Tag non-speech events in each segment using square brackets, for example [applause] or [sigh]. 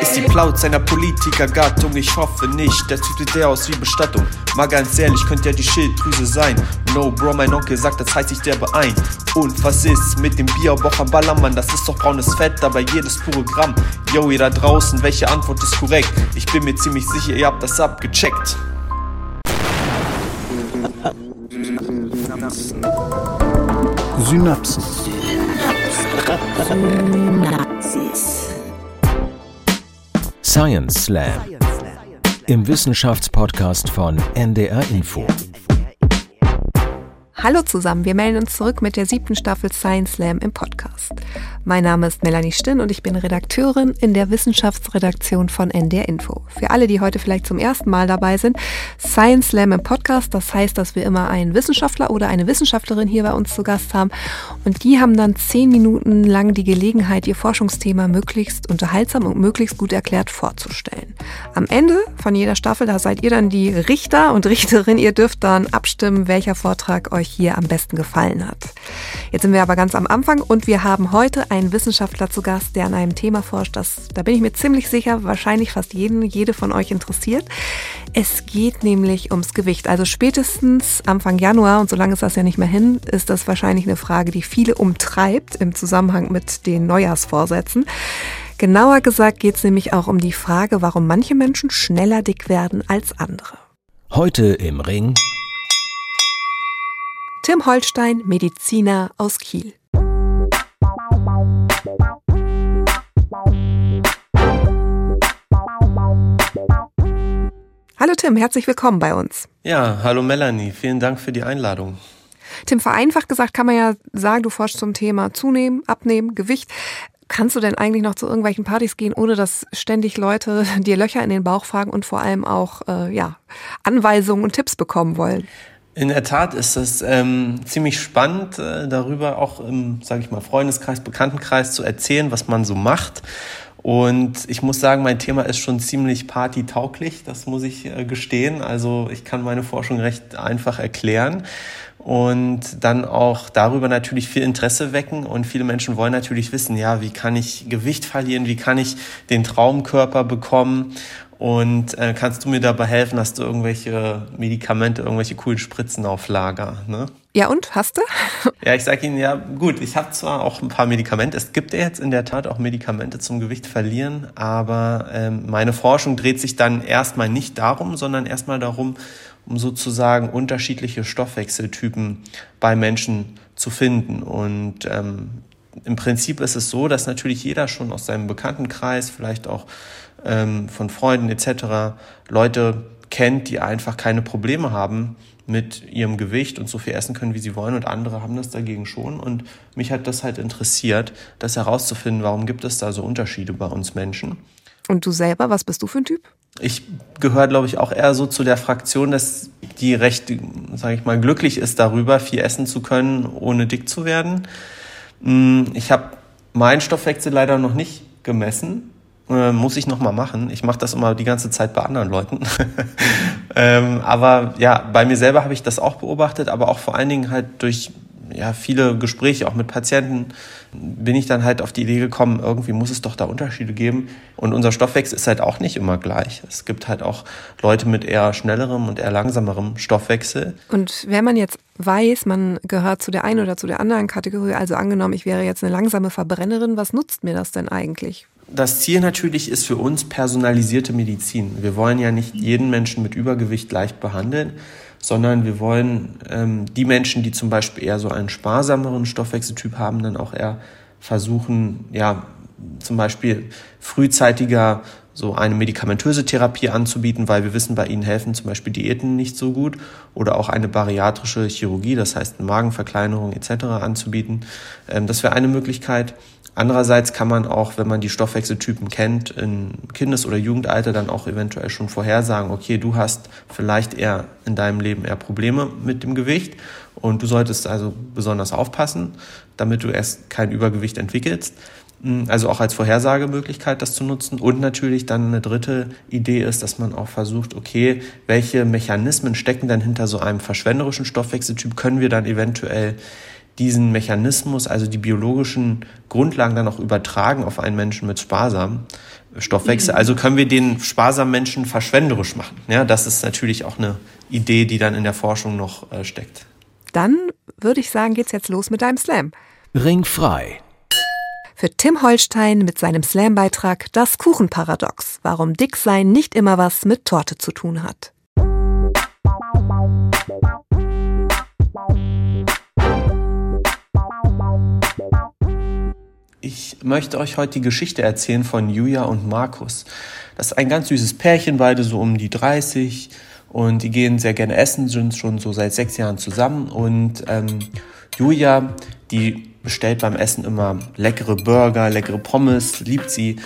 Ist die Plaut seiner Politikergattung? Ich hoffe nicht, der sieht der aus wie Bestattung. Mal ganz ehrlich, könnte ja die Schilddrüse sein. No, Bro, mein Onkel sagt, das heißt ich derbe ein. Und was ist mit dem Bier, Wocher Ballermann? Das ist doch braunes Fett, dabei jedes pure Gramm. Yo, ihr da draußen, welche Antwort ist korrekt? Ich bin mir ziemlich sicher, ihr habt das abgecheckt. Synapsen. Synapsis. Science Slam. Im Wissenschaftspodcast von NDR Info. Hallo zusammen, wir melden uns zurück mit der siebten Staffel Science Slam im Podcast. Mein Name ist Melanie Stinn und ich bin Redakteurin in der Wissenschaftsredaktion von NDR Info. Für alle, die heute vielleicht zum ersten Mal dabei sind, Science Slam im Podcast, das heißt, dass wir immer einen Wissenschaftler oder eine Wissenschaftlerin hier bei uns zu Gast haben und die haben dann zehn Minuten lang die Gelegenheit, ihr Forschungsthema möglichst unterhaltsam und möglichst gut erklärt vorzustellen. Am Ende von jeder Staffel, da seid ihr dann die Richter und Richterin, ihr dürft dann abstimmen, welcher Vortrag euch hier am besten gefallen hat. Jetzt sind wir aber ganz am Anfang und wir haben heute einen Wissenschaftler zu Gast, der an einem Thema forscht, das, da bin ich mir ziemlich sicher, wahrscheinlich fast jeden, jede von euch interessiert. Es geht nämlich ums Gewicht. Also spätestens Anfang Januar, und solange ist das ja nicht mehr hin, ist das wahrscheinlich eine Frage, die viele umtreibt im Zusammenhang mit den Neujahrsvorsätzen. Genauer gesagt geht es nämlich auch um die Frage, warum manche Menschen schneller dick werden als andere. Heute im Ring Tim Holstein, Mediziner aus Kiel. Hallo Tim, herzlich willkommen bei uns. Ja, hallo Melanie, vielen Dank für die Einladung. Tim, vereinfacht gesagt kann man ja sagen, du forschst zum Thema Zunehmen, Abnehmen, Gewicht. Kannst du denn eigentlich noch zu irgendwelchen Partys gehen, ohne dass ständig Leute [laughs] dir Löcher in den Bauch fragen und vor allem auch äh, ja, Anweisungen und Tipps bekommen wollen? In der Tat ist es ähm, ziemlich spannend, äh, darüber auch im, sage ich mal, Freundeskreis, Bekanntenkreis zu erzählen, was man so macht. Und ich muss sagen, mein Thema ist schon ziemlich partytauglich, das muss ich äh, gestehen. Also ich kann meine Forschung recht einfach erklären und dann auch darüber natürlich viel Interesse wecken. Und viele Menschen wollen natürlich wissen, ja, wie kann ich Gewicht verlieren, wie kann ich den Traumkörper bekommen. Und äh, kannst du mir dabei helfen? Hast du irgendwelche Medikamente, irgendwelche coolen Spritzen auf Lager? Ne? Ja, und hast du? [laughs] Ja, ich sage Ihnen ja, gut, ich habe zwar auch ein paar Medikamente. Es gibt ja jetzt in der Tat auch Medikamente zum Gewicht verlieren, aber ähm, meine Forschung dreht sich dann erstmal nicht darum, sondern erstmal darum, um sozusagen unterschiedliche Stoffwechseltypen bei Menschen zu finden. Und ähm, im Prinzip ist es so, dass natürlich jeder schon aus seinem Bekanntenkreis, vielleicht auch ähm, von Freunden etc. Leute kennt, die einfach keine Probleme haben mit ihrem Gewicht und so viel essen können, wie sie wollen und andere haben das dagegen schon und mich hat das halt interessiert, das herauszufinden, warum gibt es da so Unterschiede bei uns Menschen. Und du selber, was bist du für ein Typ? Ich gehöre, glaube ich, auch eher so zu der Fraktion, dass die recht, sage ich mal, glücklich ist darüber, viel essen zu können, ohne dick zu werden. Hm, ich habe meinen Stoffwechsel leider noch nicht gemessen. Äh, muss ich noch mal machen. Ich mache das immer die ganze Zeit bei anderen Leuten. [laughs] ähm, aber ja, bei mir selber habe ich das auch beobachtet, aber auch vor allen Dingen halt durch ja, viele Gespräche auch mit Patienten bin ich dann halt auf die Idee gekommen, irgendwie muss es doch da Unterschiede geben. Und unser Stoffwechsel ist halt auch nicht immer gleich. Es gibt halt auch Leute mit eher schnellerem und eher langsamerem Stoffwechsel. Und wenn man jetzt weiß, man gehört zu der einen oder zu der anderen Kategorie, also angenommen, ich wäre jetzt eine langsame Verbrennerin, was nutzt mir das denn eigentlich? Das Ziel natürlich ist für uns personalisierte Medizin. Wir wollen ja nicht jeden Menschen mit Übergewicht leicht behandeln, sondern wir wollen ähm, die Menschen, die zum Beispiel eher so einen sparsameren Stoffwechseltyp haben, dann auch eher versuchen, ja, zum Beispiel frühzeitiger so eine medikamentöse Therapie anzubieten, weil wir wissen, bei ihnen helfen zum Beispiel Diäten nicht so gut oder auch eine bariatrische Chirurgie, das heißt eine Magenverkleinerung etc. anzubieten. Ähm, das wäre eine Möglichkeit. Andererseits kann man auch, wenn man die Stoffwechseltypen kennt, in Kindes- oder Jugendalter dann auch eventuell schon vorhersagen, okay, du hast vielleicht eher in deinem Leben eher Probleme mit dem Gewicht und du solltest also besonders aufpassen, damit du erst kein Übergewicht entwickelst. Hm, also auch als Vorhersagemöglichkeit das zu nutzen. Und natürlich dann eine dritte Idee ist, dass man auch versucht, okay, welche Mechanismen stecken dann hinter so einem verschwenderischen Stoffwechseltyp? Können wir dann eventuell diesen Mechanismus, also die biologischen Grundlagen dann auch übertragen auf einen Menschen mit sparsamen Stoffwechsel. Mhm. Also können wir den sparsamen Menschen verschwenderisch machen. Ja, das ist natürlich auch eine Idee, die dann in der Forschung noch äh, steckt. Dann würde ich sagen, geht's jetzt los mit deinem Slam. Ringfrei. Für Tim Holstein mit seinem Slam-Beitrag Das Kuchenparadox, warum Dicksein nicht immer was mit Torte zu tun hat. Möchte euch heute die Geschichte erzählen von Julia und Markus. Das ist ein ganz süßes Pärchen, beide so um die 30 und die gehen sehr gerne essen, sind schon so seit sechs Jahren zusammen und ähm, Julia, die bestellt beim Essen immer leckere Burger, leckere Pommes, liebt sie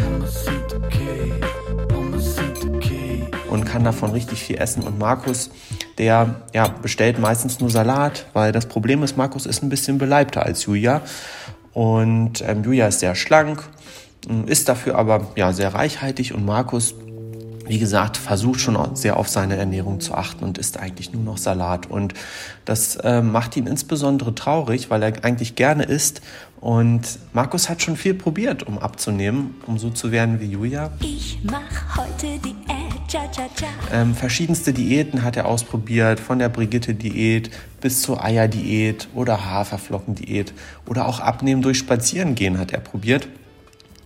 und kann davon richtig viel essen. Und Markus, der ja, bestellt meistens nur Salat, weil das Problem ist, Markus ist ein bisschen beleibter als Julia. Und ähm, Julia ist sehr schlank, ist dafür aber ja, sehr reichhaltig und Markus wie gesagt, versucht schon sehr auf seine Ernährung zu achten und isst eigentlich nur noch Salat. Und das äh, macht ihn insbesondere traurig, weil er eigentlich gerne isst. Und Markus hat schon viel probiert, um abzunehmen, um so zu werden wie Julia. Ich mach heute ja, ja. Ähm, verschiedenste Diäten hat er ausprobiert, von der Brigitte-Diät bis zur Eier-Diät oder Haferflocken-Diät oder auch Abnehmen durch Spazierengehen hat er probiert.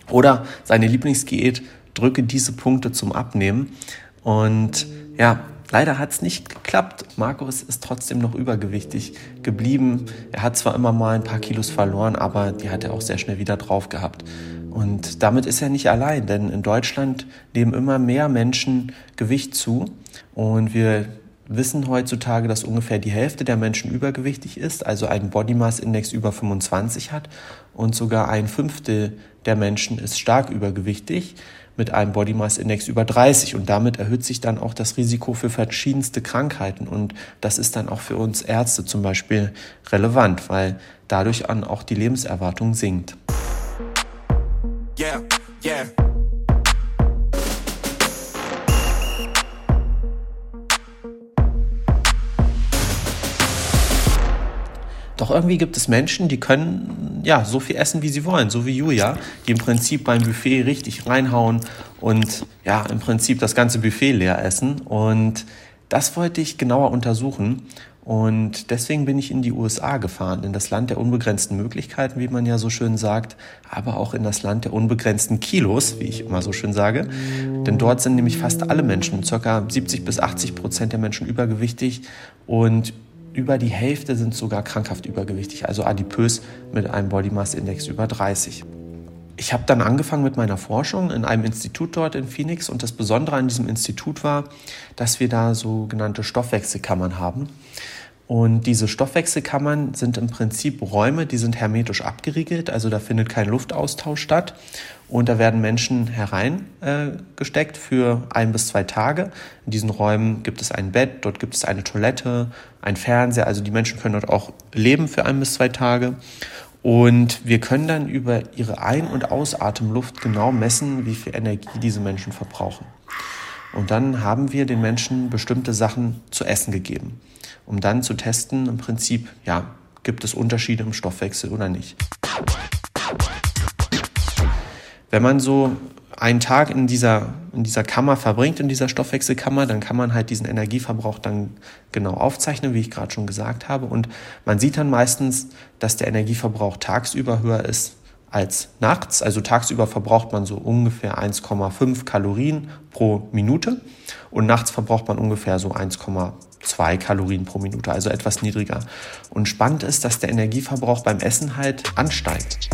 Oder seine Lieblingsdiät drücke diese Punkte zum Abnehmen. Und ja, leider hat es nicht geklappt. Markus ist trotzdem noch übergewichtig geblieben. Er hat zwar immer mal ein paar Kilos verloren, aber die hat er auch sehr schnell wieder drauf gehabt. Und damit ist er nicht allein, denn in Deutschland nehmen immer mehr Menschen Gewicht zu. Und wir wissen heutzutage, dass ungefähr die Hälfte der Menschen übergewichtig ist, also einen Body Mass Index über 25 hat. Und sogar ein Fünftel der Menschen ist stark übergewichtig mit einem Body Mass Index über 30 und damit erhöht sich dann auch das Risiko für verschiedenste Krankheiten und das ist dann auch für uns Ärzte zum Beispiel relevant, weil dadurch an auch die Lebenserwartung sinkt. Yeah, yeah. Doch irgendwie gibt es Menschen, die können ja so viel essen, wie sie wollen, so wie Julia, die im Prinzip beim Buffet richtig reinhauen und ja, im Prinzip das ganze Buffet leer essen. Und das wollte ich genauer untersuchen. Und deswegen bin ich in die USA gefahren, in das Land der unbegrenzten Möglichkeiten, wie man ja so schön sagt, aber auch in das Land der unbegrenzten Kilos, wie ich immer so schön sage. Denn dort sind nämlich fast alle Menschen, circa 70 bis 80 Prozent der Menschen übergewichtig und über die Hälfte sind sogar krankhaft übergewichtig, also adipös mit einem Body Mass Index über 30. Ich habe dann angefangen mit meiner Forschung in einem Institut dort in Phoenix und das Besondere an diesem Institut war, dass wir da sogenannte Stoffwechselkammern haben. Und diese Stoffwechselkammern sind im Prinzip Räume, die sind hermetisch abgeriegelt, also da findet kein Luftaustausch statt. Und da werden Menschen hereingesteckt äh, für ein bis zwei Tage. In diesen Räumen gibt es ein Bett, dort gibt es eine Toilette, ein Fernseher. Also die Menschen können dort auch leben für ein bis zwei Tage. Und wir können dann über ihre Ein- und Ausatemluft genau messen, wie viel Energie diese Menschen verbrauchen. Und dann haben wir den Menschen bestimmte Sachen zu essen gegeben, um dann zu testen, im Prinzip, ja, gibt es Unterschiede im Stoffwechsel oder nicht. Wenn man so einen Tag in dieser, in dieser Kammer verbringt, in dieser Stoffwechselkammer, dann kann man halt diesen Energieverbrauch dann genau aufzeichnen, wie ich gerade schon gesagt habe. Und man sieht dann meistens, dass der Energieverbrauch tagsüber höher ist als nachts. Also tagsüber verbraucht man so ungefähr 1,5 Kalorien pro Minute und nachts verbraucht man ungefähr so 1,2 Kalorien pro Minute, also etwas niedriger. Und spannend ist, dass der Energieverbrauch beim Essen halt ansteigt.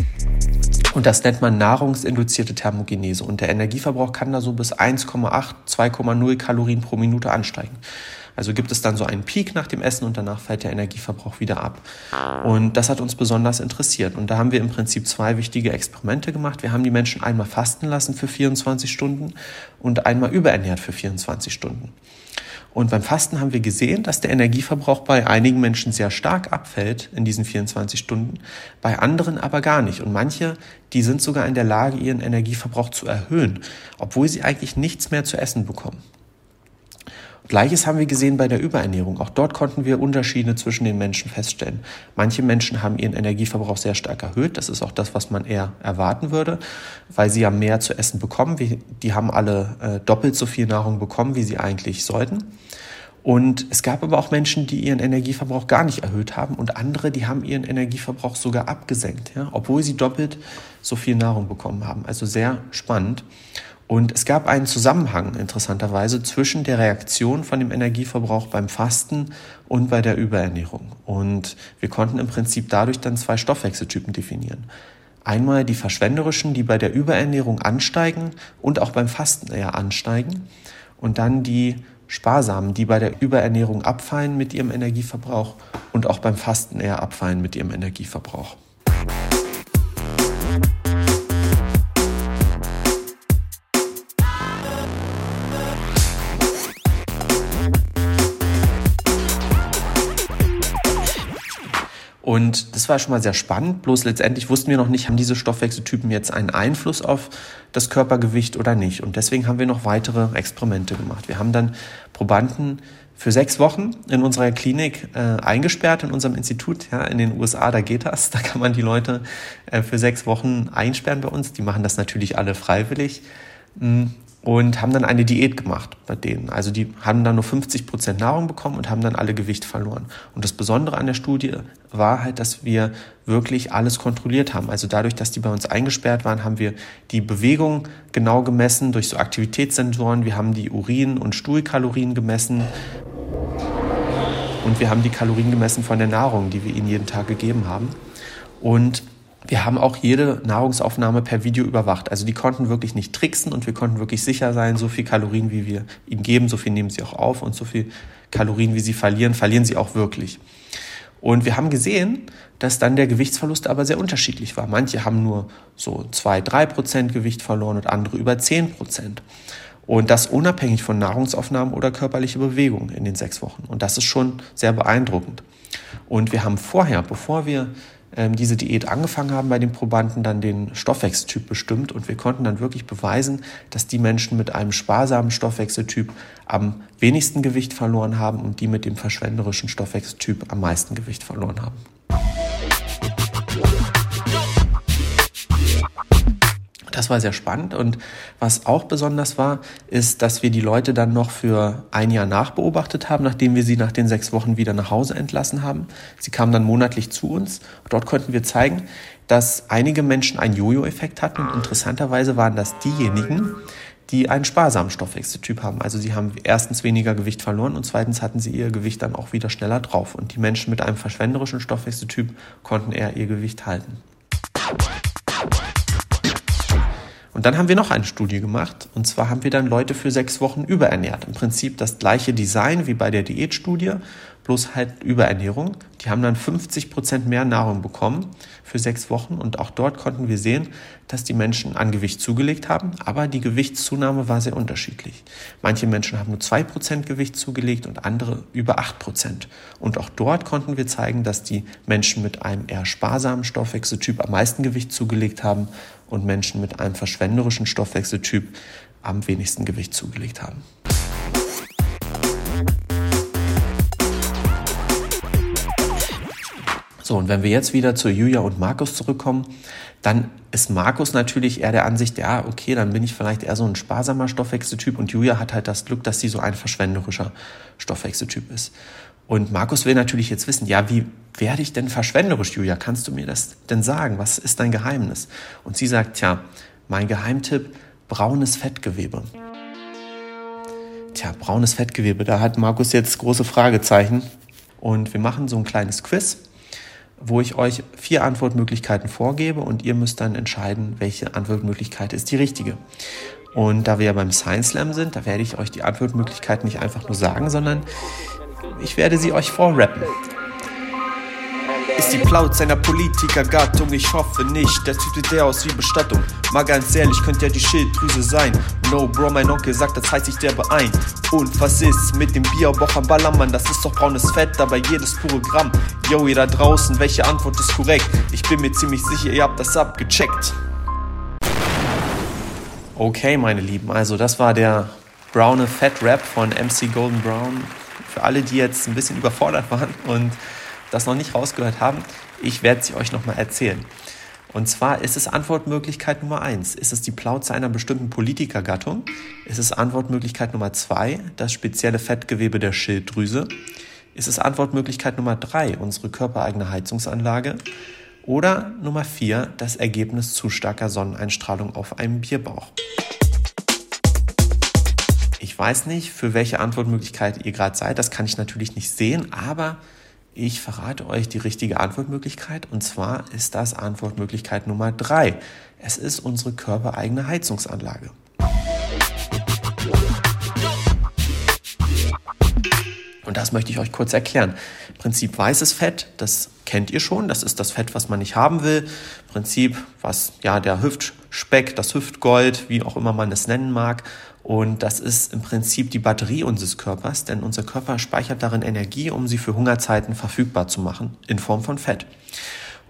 Und das nennt man nahrungsinduzierte Thermogenese. Und der Energieverbrauch kann da so bis 1,8, 2,0 Kalorien pro Minute ansteigen. Also gibt es dann so einen Peak nach dem Essen und danach fällt der Energieverbrauch wieder ab. Und das hat uns besonders interessiert. Und da haben wir im Prinzip zwei wichtige Experimente gemacht. Wir haben die Menschen einmal fasten lassen für 24 Stunden und einmal überernährt für 24 Stunden. Und beim Fasten haben wir gesehen, dass der Energieverbrauch bei einigen Menschen sehr stark abfällt in diesen 24 Stunden, bei anderen aber gar nicht. Und manche, die sind sogar in der Lage, ihren Energieverbrauch zu erhöhen, obwohl sie eigentlich nichts mehr zu essen bekommen. Gleiches haben wir gesehen bei der Überernährung. Auch dort konnten wir Unterschiede zwischen den Menschen feststellen. Manche Menschen haben ihren Energieverbrauch sehr stark erhöht. Das ist auch das, was man eher erwarten würde, weil sie ja mehr zu essen bekommen. Die haben alle äh, doppelt so viel Nahrung bekommen, wie sie eigentlich sollten. Und es gab aber auch Menschen, die ihren Energieverbrauch gar nicht erhöht haben und andere, die haben ihren Energieverbrauch sogar abgesenkt, ja, obwohl sie doppelt so viel Nahrung bekommen haben. Also sehr spannend. Und es gab einen Zusammenhang, interessanterweise, zwischen der Reaktion von dem Energieverbrauch beim Fasten und bei der Überernährung. Und wir konnten im Prinzip dadurch dann zwei Stoffwechseltypen definieren. Einmal die verschwenderischen, die bei der Überernährung ansteigen und auch beim Fasten eher ansteigen. Und dann die sparsamen, die bei der Überernährung abfallen mit ihrem Energieverbrauch und auch beim Fasten eher abfallen mit ihrem Energieverbrauch. Und das war schon mal sehr spannend. Bloß letztendlich wussten wir noch nicht, haben diese Stoffwechseltypen jetzt einen Einfluss auf das Körpergewicht oder nicht. Und deswegen haben wir noch weitere Experimente gemacht. Wir haben dann Probanden für sechs Wochen in unserer Klinik äh, eingesperrt, in unserem Institut. Ja, in den USA, da geht das. Da kann man die Leute äh, für sechs Wochen einsperren bei uns. Die machen das natürlich alle freiwillig. Und haben dann eine Diät gemacht bei denen. Also die haben dann nur 50 Prozent Nahrung bekommen und haben dann alle Gewicht verloren. Und das Besondere an der Studie war halt, dass wir wirklich alles kontrolliert haben. Also dadurch, dass die bei uns eingesperrt waren, haben wir die Bewegung genau gemessen durch so Aktivitätssensoren. Wir haben die Urin- und Stuhlkalorien gemessen. Und wir haben die Kalorien gemessen von der Nahrung, die wir ihnen jeden Tag gegeben haben. Und wir haben auch jede Nahrungsaufnahme per Video überwacht. Also die konnten wirklich nicht tricksen und wir konnten wirklich sicher sein, so viel Kalorien, wie wir ihnen geben, so viel nehmen sie auch auf und so viel Kalorien, wie sie verlieren, verlieren sie auch wirklich. Und wir haben gesehen, dass dann der Gewichtsverlust aber sehr unterschiedlich war. Manche haben nur so zwei, drei Prozent Gewicht verloren und andere über zehn Prozent. Und das unabhängig von Nahrungsaufnahmen oder körperlicher Bewegung in den sechs Wochen. Und das ist schon sehr beeindruckend. Und wir haben vorher, bevor wir diese Diät angefangen haben bei den Probanden, dann den Stoffwechseltyp bestimmt und wir konnten dann wirklich beweisen, dass die Menschen mit einem sparsamen Stoffwechseltyp am wenigsten Gewicht verloren haben und die mit dem verschwenderischen Stoffwechseltyp am meisten Gewicht verloren haben. Das war sehr spannend und was auch besonders war, ist, dass wir die Leute dann noch für ein Jahr nachbeobachtet haben, nachdem wir sie nach den sechs Wochen wieder nach Hause entlassen haben. Sie kamen dann monatlich zu uns. Dort konnten wir zeigen, dass einige Menschen einen Jojo-Effekt hatten und interessanterweise waren das diejenigen, die einen sparsamen Stoffwechseltyp haben. Also sie haben erstens weniger Gewicht verloren und zweitens hatten sie ihr Gewicht dann auch wieder schneller drauf. Und die Menschen mit einem verschwenderischen Stoffwechseltyp konnten eher ihr Gewicht halten. Und dann haben wir noch eine Studie gemacht. Und zwar haben wir dann Leute für sechs Wochen überernährt. Im Prinzip das gleiche Design wie bei der Diätstudie, bloß halt Überernährung. Die haben dann 50 Prozent mehr Nahrung bekommen für sechs Wochen. Und auch dort konnten wir sehen, dass die Menschen an Gewicht zugelegt haben. Aber die Gewichtszunahme war sehr unterschiedlich. Manche Menschen haben nur zwei Prozent Gewicht zugelegt und andere über acht Prozent. Und auch dort konnten wir zeigen, dass die Menschen mit einem eher sparsamen Stoffwechseltyp am meisten Gewicht zugelegt haben und Menschen mit einem verschwenderischen Stoffwechseltyp am wenigsten Gewicht zugelegt haben. So, und wenn wir jetzt wieder zu Julia und Markus zurückkommen, dann ist Markus natürlich eher der Ansicht, ja, okay, dann bin ich vielleicht eher so ein sparsamer Stoffwechseltyp und Julia hat halt das Glück, dass sie so ein verschwenderischer Stoffwechseltyp ist. Und Markus will natürlich jetzt wissen, ja, wie werde ich denn verschwenderisch, Julia? Kannst du mir das denn sagen? Was ist dein Geheimnis? Und sie sagt, tja, mein Geheimtipp, braunes Fettgewebe. Tja, braunes Fettgewebe, da hat Markus jetzt große Fragezeichen. Und wir machen so ein kleines Quiz wo ich euch vier Antwortmöglichkeiten vorgebe und ihr müsst dann entscheiden, welche Antwortmöglichkeit ist die richtige. Und da wir ja beim Science Slam sind, da werde ich euch die Antwortmöglichkeiten nicht einfach nur sagen, sondern ich werde sie euch vorrappen. Ist die Plaut seiner Politikergattung? Ich hoffe nicht. Der Typ sieht der aus wie Bestattung. Mal ganz ehrlich, könnte ja die Schilddrüse sein. No, Bro, mein Onkel sagt, das heißt, ich derbe ein. Und was ist mit dem Bierboch am Ballermann? Das ist doch braunes Fett, dabei jedes pure Gramm. Yo, ihr da draußen, welche Antwort ist korrekt? Ich bin mir ziemlich sicher, ihr habt das abgecheckt. Okay, meine Lieben, also das war der braune Fat Rap von MC Golden Brown. Für alle, die jetzt ein bisschen überfordert waren und das noch nicht rausgehört haben, ich werde sie euch nochmal erzählen. Und zwar ist es Antwortmöglichkeit Nummer eins. Ist es die Plauze einer bestimmten Politikergattung? Ist es Antwortmöglichkeit Nummer zwei, das spezielle Fettgewebe der Schilddrüse? Ist es Antwortmöglichkeit Nummer drei, unsere körpereigene Heizungsanlage? Oder Nummer vier, das Ergebnis zu starker Sonneneinstrahlung auf einem Bierbauch? Ich weiß nicht, für welche Antwortmöglichkeit ihr gerade seid. Das kann ich natürlich nicht sehen, aber ich verrate euch die richtige Antwortmöglichkeit und zwar ist das Antwortmöglichkeit Nummer drei. Es ist unsere körpereigene Heizungsanlage. Und das möchte ich euch kurz erklären. Prinzip weißes Fett, das kennt ihr schon, das ist das Fett, was man nicht haben will. Prinzip, was ja der Hüftspeck, das Hüftgold, wie auch immer man es nennen mag. Und das ist im Prinzip die Batterie unseres Körpers, denn unser Körper speichert darin Energie, um sie für Hungerzeiten verfügbar zu machen, in Form von Fett.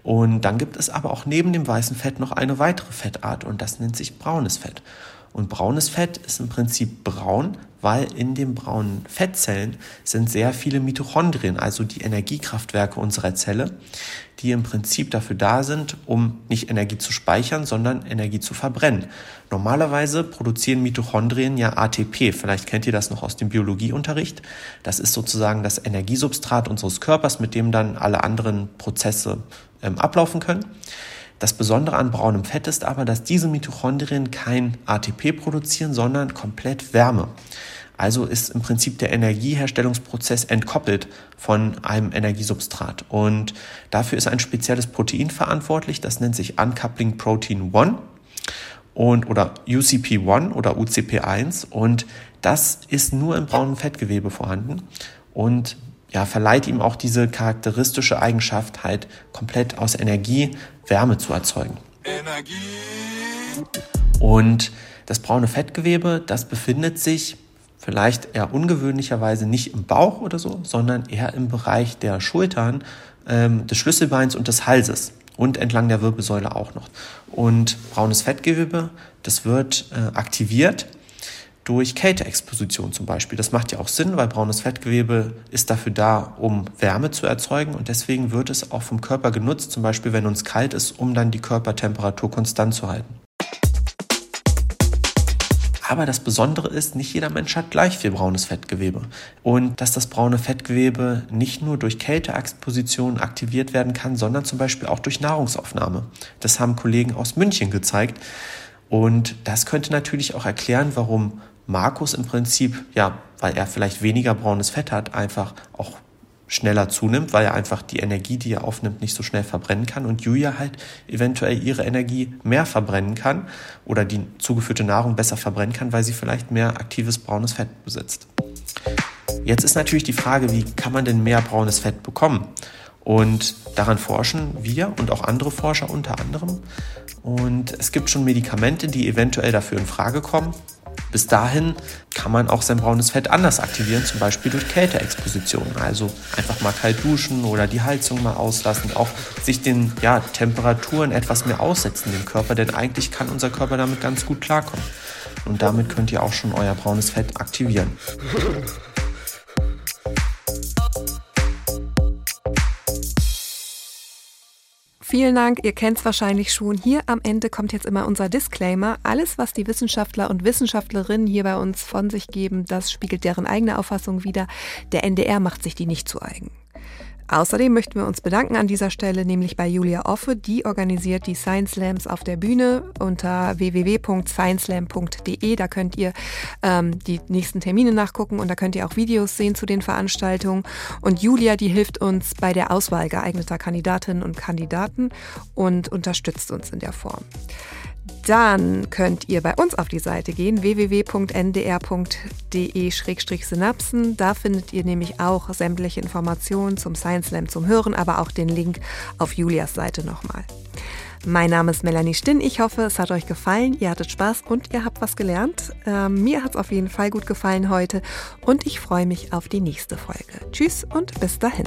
Und dann gibt es aber auch neben dem weißen Fett noch eine weitere Fettart und das nennt sich braunes Fett. Und braunes Fett ist im Prinzip braun, weil in den braunen Fettzellen sind sehr viele Mitochondrien, also die Energiekraftwerke unserer Zelle, die im Prinzip dafür da sind, um nicht Energie zu speichern, sondern Energie zu verbrennen. Normalerweise produzieren Mitochondrien ja ATP. Vielleicht kennt ihr das noch aus dem Biologieunterricht. Das ist sozusagen das Energiesubstrat unseres Körpers, mit dem dann alle anderen Prozesse ähm, ablaufen können. Das Besondere an braunem Fett ist aber, dass diese Mitochondrien kein ATP produzieren, sondern komplett Wärme. Also ist im Prinzip der Energieherstellungsprozess entkoppelt von einem Energiesubstrat. Und dafür ist ein spezielles Protein verantwortlich, das nennt sich Uncoupling Protein 1 und, oder UCP1 oder UCP1 und das ist nur im braunen Fettgewebe vorhanden und ja, verleiht ihm auch diese charakteristische Eigenschaft, halt komplett aus Energie Wärme zu erzeugen. Energie. Und das braune Fettgewebe, das befindet sich vielleicht eher ungewöhnlicherweise nicht im Bauch oder so, sondern eher im Bereich der Schultern, ähm, des Schlüsselbeins und des Halses und entlang der Wirbelsäule auch noch. Und braunes Fettgewebe, das wird äh, aktiviert durch Kälteexposition zum Beispiel. Das macht ja auch Sinn, weil braunes Fettgewebe ist dafür da, um Wärme zu erzeugen und deswegen wird es auch vom Körper genutzt, zum Beispiel wenn uns kalt ist, um dann die Körpertemperatur konstant zu halten. Aber das Besondere ist, nicht jeder Mensch hat gleich viel braunes Fettgewebe. Und dass das braune Fettgewebe nicht nur durch Kälteexposition aktiviert werden kann, sondern zum Beispiel auch durch Nahrungsaufnahme. Das haben Kollegen aus München gezeigt. Und das könnte natürlich auch erklären, warum Markus im Prinzip, ja, weil er vielleicht weniger braunes Fett hat, einfach auch schneller zunimmt, weil er einfach die Energie, die er aufnimmt, nicht so schnell verbrennen kann und Julia halt eventuell ihre Energie mehr verbrennen kann oder die zugeführte Nahrung besser verbrennen kann, weil sie vielleicht mehr aktives braunes Fett besitzt. Jetzt ist natürlich die Frage, wie kann man denn mehr braunes Fett bekommen? Und daran forschen wir und auch andere Forscher unter anderem. Und es gibt schon Medikamente, die eventuell dafür in Frage kommen. Bis dahin kann man auch sein braunes Fett anders aktivieren, zum Beispiel durch Kälteexposition. Also einfach mal kalt duschen oder die Heizung mal auslassen, auch sich den ja, Temperaturen etwas mehr aussetzen dem Körper, denn eigentlich kann unser Körper damit ganz gut klarkommen. Und damit könnt ihr auch schon euer braunes Fett aktivieren. Vielen Dank, ihr kennt es wahrscheinlich schon. Hier am Ende kommt jetzt immer unser Disclaimer. Alles, was die Wissenschaftler und Wissenschaftlerinnen hier bei uns von sich geben, das spiegelt deren eigene Auffassung wider. Der NDR macht sich die nicht zu eigen. Außerdem möchten wir uns bedanken an dieser Stelle, nämlich bei Julia Offe. Die organisiert die Science Slams auf der Bühne unter www.scienceslam.de. Da könnt ihr ähm, die nächsten Termine nachgucken und da könnt ihr auch Videos sehen zu den Veranstaltungen. Und Julia, die hilft uns bei der Auswahl geeigneter Kandidatinnen und Kandidaten und unterstützt uns in der Form dann könnt ihr bei uns auf die Seite gehen, www.ndr.de-synapsen. Da findet ihr nämlich auch sämtliche Informationen zum Science Slam zum Hören, aber auch den Link auf Julias Seite nochmal. Mein Name ist Melanie Stinn. Ich hoffe, es hat euch gefallen. Ihr hattet Spaß und ihr habt was gelernt. Ähm, mir hat es auf jeden Fall gut gefallen heute und ich freue mich auf die nächste Folge. Tschüss und bis dahin.